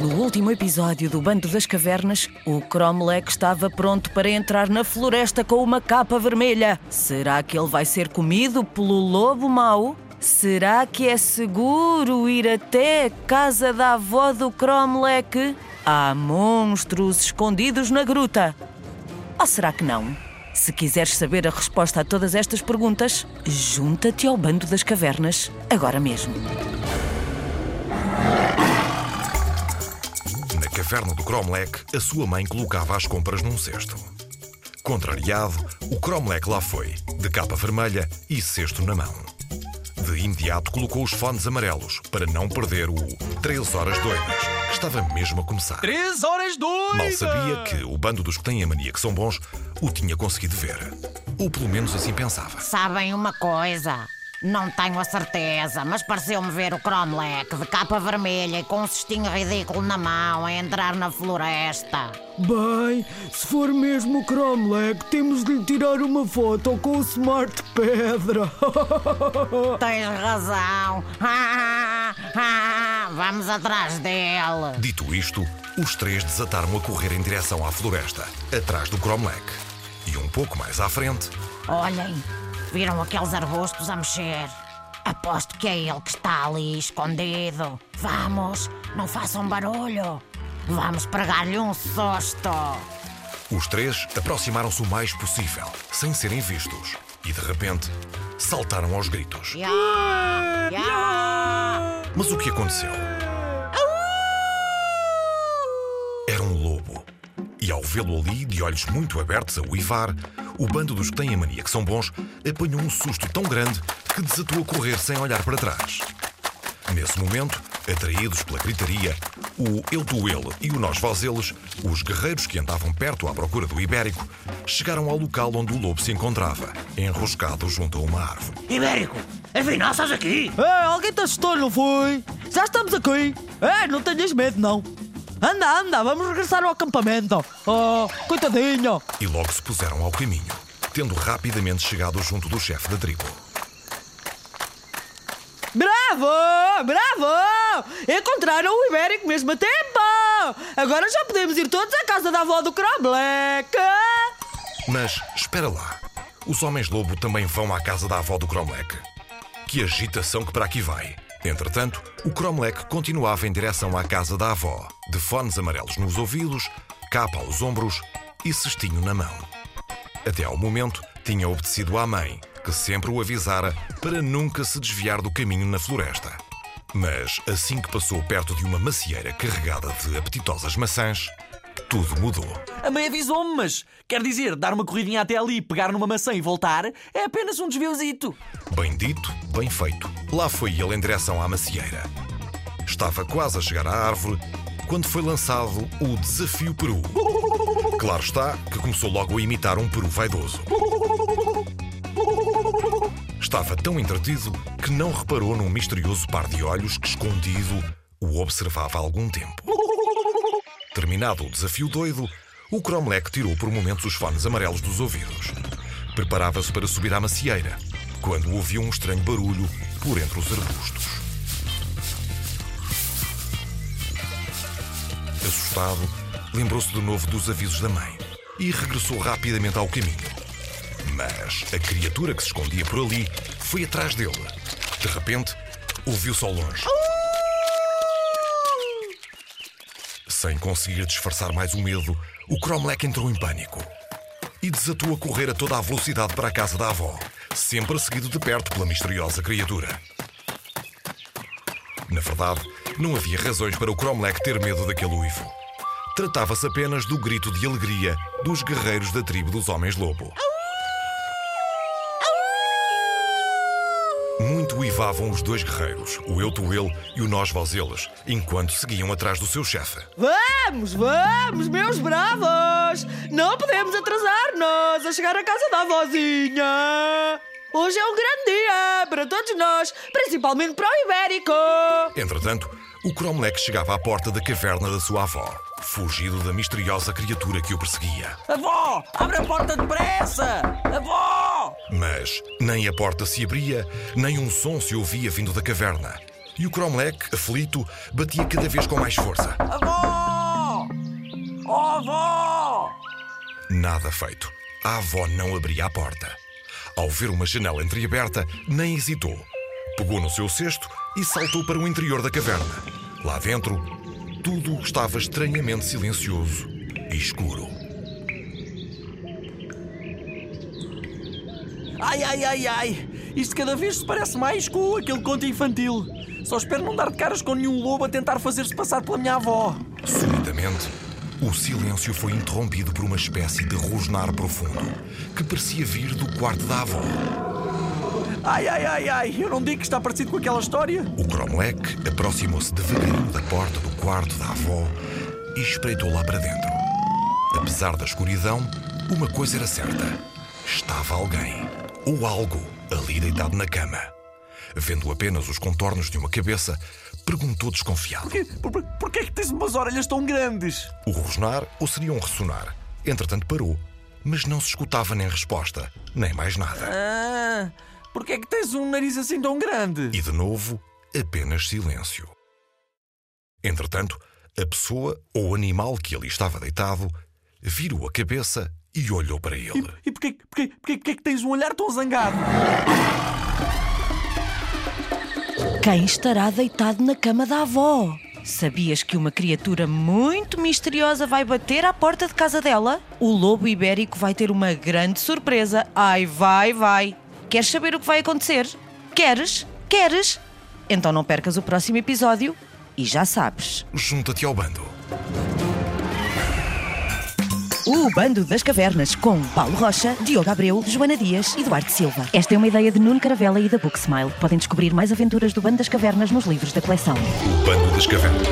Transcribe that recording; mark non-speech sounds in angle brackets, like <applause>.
No último episódio do Bando das Cavernas, o Cromlech estava pronto para entrar na floresta com uma capa vermelha. Será que ele vai ser comido pelo lobo mau? Será que é seguro ir até a casa da avó do Cromlech? Há monstros escondidos na gruta. Ou será que não? Se quiseres saber a resposta a todas estas perguntas, junta-te ao Bando das Cavernas agora mesmo. Na caverna do Cromlech, a sua mãe colocava as compras num cesto. Contrariado, o Cromlech lá foi, de capa vermelha e cesto na mão. De imediato colocou os fones amarelos para não perder o 3 horas doidas, que estava mesmo a começar. Três horas doidas! Mal sabia que o bando dos que têm a mania que são bons o tinha conseguido ver. Ou pelo menos assim pensava. Sabem uma coisa? Não tenho a certeza, mas pareceu-me ver o Cromlech de capa vermelha e com um cestinho ridículo na mão a entrar na floresta. Bem, se for mesmo o Cromlech, temos de lhe tirar uma foto com o Smart Pedra. <laughs> Tens razão. <laughs> Vamos atrás dele. Dito isto, os três desataram a correr em direção à floresta, atrás do Cromlech. E um pouco mais à frente, Olhem, viram aqueles arbustos a mexer? Aposto que é ele que está ali escondido. Vamos, não façam barulho. Vamos pregar-lhe um susto. os três aproximaram-se o mais possível, sem serem vistos. E de repente, saltaram aos gritos. Ya, ya. Mas o que aconteceu? Era um lobo. E ao vê-lo ali, de olhos muito abertos a uivar, o bando dos que têm a mania que são bons apanhou um susto tão grande que desatou a correr sem olhar para trás. Nesse momento, atraídos pela gritaria, o eu tu ele e o nós vós eles, os guerreiros que andavam perto à procura do ibérico, chegaram ao local onde o lobo se encontrava, enroscado junto a uma árvore. Ibérico, afinal estás aqui? é, alguém te assustou, não foi? Já estamos aqui. É, não tenhas medo, não. Anda, anda, vamos regressar ao acampamento. Oh, coitadinho. E logo se puseram ao caminho, tendo rapidamente chegado junto do chefe da tribo. Bravo! Bravo! Encontraram o Ibérico mesmo a tempo! Agora já podemos ir todos à casa da avó do Cromlech. Mas espera lá, os homens-lobo também vão à casa da avó do Cromlech. Que agitação que para aqui vai! Entretanto, o Cromlech continuava em direção à casa da avó, de fones amarelos nos ouvidos, capa aos ombros e cestinho na mão. Até ao momento, tinha obedecido à mãe, que sempre o avisara para nunca se desviar do caminho na floresta. Mas assim que passou perto de uma macieira carregada de apetitosas maçãs, tudo mudou. A mãe avisou-me, mas quer dizer, dar uma corridinha até ali, pegar numa maçã e voltar é apenas um desviozito. Bem dito, bem feito. Lá foi ele em direção à macieira. Estava quase a chegar à árvore quando foi lançado o Desafio Peru. Claro está que começou logo a imitar um peru vaidoso. Estava tão entretido que não reparou num misterioso par de olhos que, escondido, o observava há algum tempo. Terminado o desafio doido, o Cromlech tirou por momentos os fones amarelos dos ouvidos. Preparava-se para subir à macieira, quando ouviu um estranho barulho por entre os arbustos. Assustado, lembrou-se de novo dos avisos da mãe e regressou rapidamente ao caminho. Mas a criatura que se escondia por ali foi atrás dele. De repente, ouviu-se ao longe. Sem conseguir disfarçar mais o medo, o Cromlech entrou em pânico e desatou a correr a toda a velocidade para a casa da avó, sempre seguido de perto pela misteriosa criatura. Na verdade, não havia razões para o Cromlech ter medo daquele uivo. Tratava-se apenas do grito de alegria dos guerreiros da tribo dos Homens-Lobo. Muito uivavam os dois guerreiros, o eu tu ele e o nós vós eles, enquanto seguiam atrás do seu chefe. Vamos, vamos, meus bravos! Não podemos atrasar-nos a chegar à casa da avózinha! Hoje é um grande dia para todos nós, principalmente para o Ibérico! Entretanto, o Cromlech chegava à porta da caverna da sua avó, fugido da misteriosa criatura que o perseguia. Avó, abre a porta depressa! Avó! Mas nem a porta se abria, nem um som se ouvia vindo da caverna. E o Cromlech, aflito, batia cada vez com mais força. Avó! Oh, avó! Nada feito. A avó não abria a porta. Ao ver uma janela entreaberta, nem hesitou. Pegou no seu cesto e saltou para o interior da caverna. Lá dentro, tudo estava estranhamente silencioso e escuro. Ai, ai, ai, ai! Isto cada vez se parece mais com aquele conto infantil. Só espero não dar de caras com nenhum lobo a tentar fazer-se passar pela minha avó. Subitamente, o silêncio foi interrompido por uma espécie de rosnar profundo que parecia vir do quarto da avó. Ai, ai, ai, ai! Eu não digo que está parecido com aquela história. O Cromlech aproximou-se devagarinho da porta do quarto da avó e espreitou lá para dentro. Apesar da escuridão, uma coisa era certa: estava alguém ou algo ali deitado na cama. Vendo apenas os contornos de uma cabeça, perguntou desconfiado: Por, por, porquê é que tens umas orelhas tão grandes? O rosnar ou seria um ressonar? Entretanto parou, mas não se escutava nem resposta, nem mais nada. Ah, porquê é que tens um nariz assim tão grande? E de novo, apenas silêncio. Entretanto, a pessoa ou animal que ali estava deitado virou a cabeça e olhou para ele. E, e porquê, porquê, porquê, porquê é que tens um olhar tão zangado? Quem estará deitado na cama da avó? Sabias que uma criatura muito misteriosa vai bater à porta de casa dela? O lobo ibérico vai ter uma grande surpresa. Ai, vai, vai. Queres saber o que vai acontecer? Queres? Queres? Então não percas o próximo episódio e já sabes. Junta-te ao bando. O Bando das Cavernas, com Paulo Rocha, Diogo Abreu, Joana Dias e Duarte Silva. Esta é uma ideia de Nuno Caravela e da Book Smile. Podem descobrir mais aventuras do Bando das Cavernas nos livros da coleção. O bando das cavernas.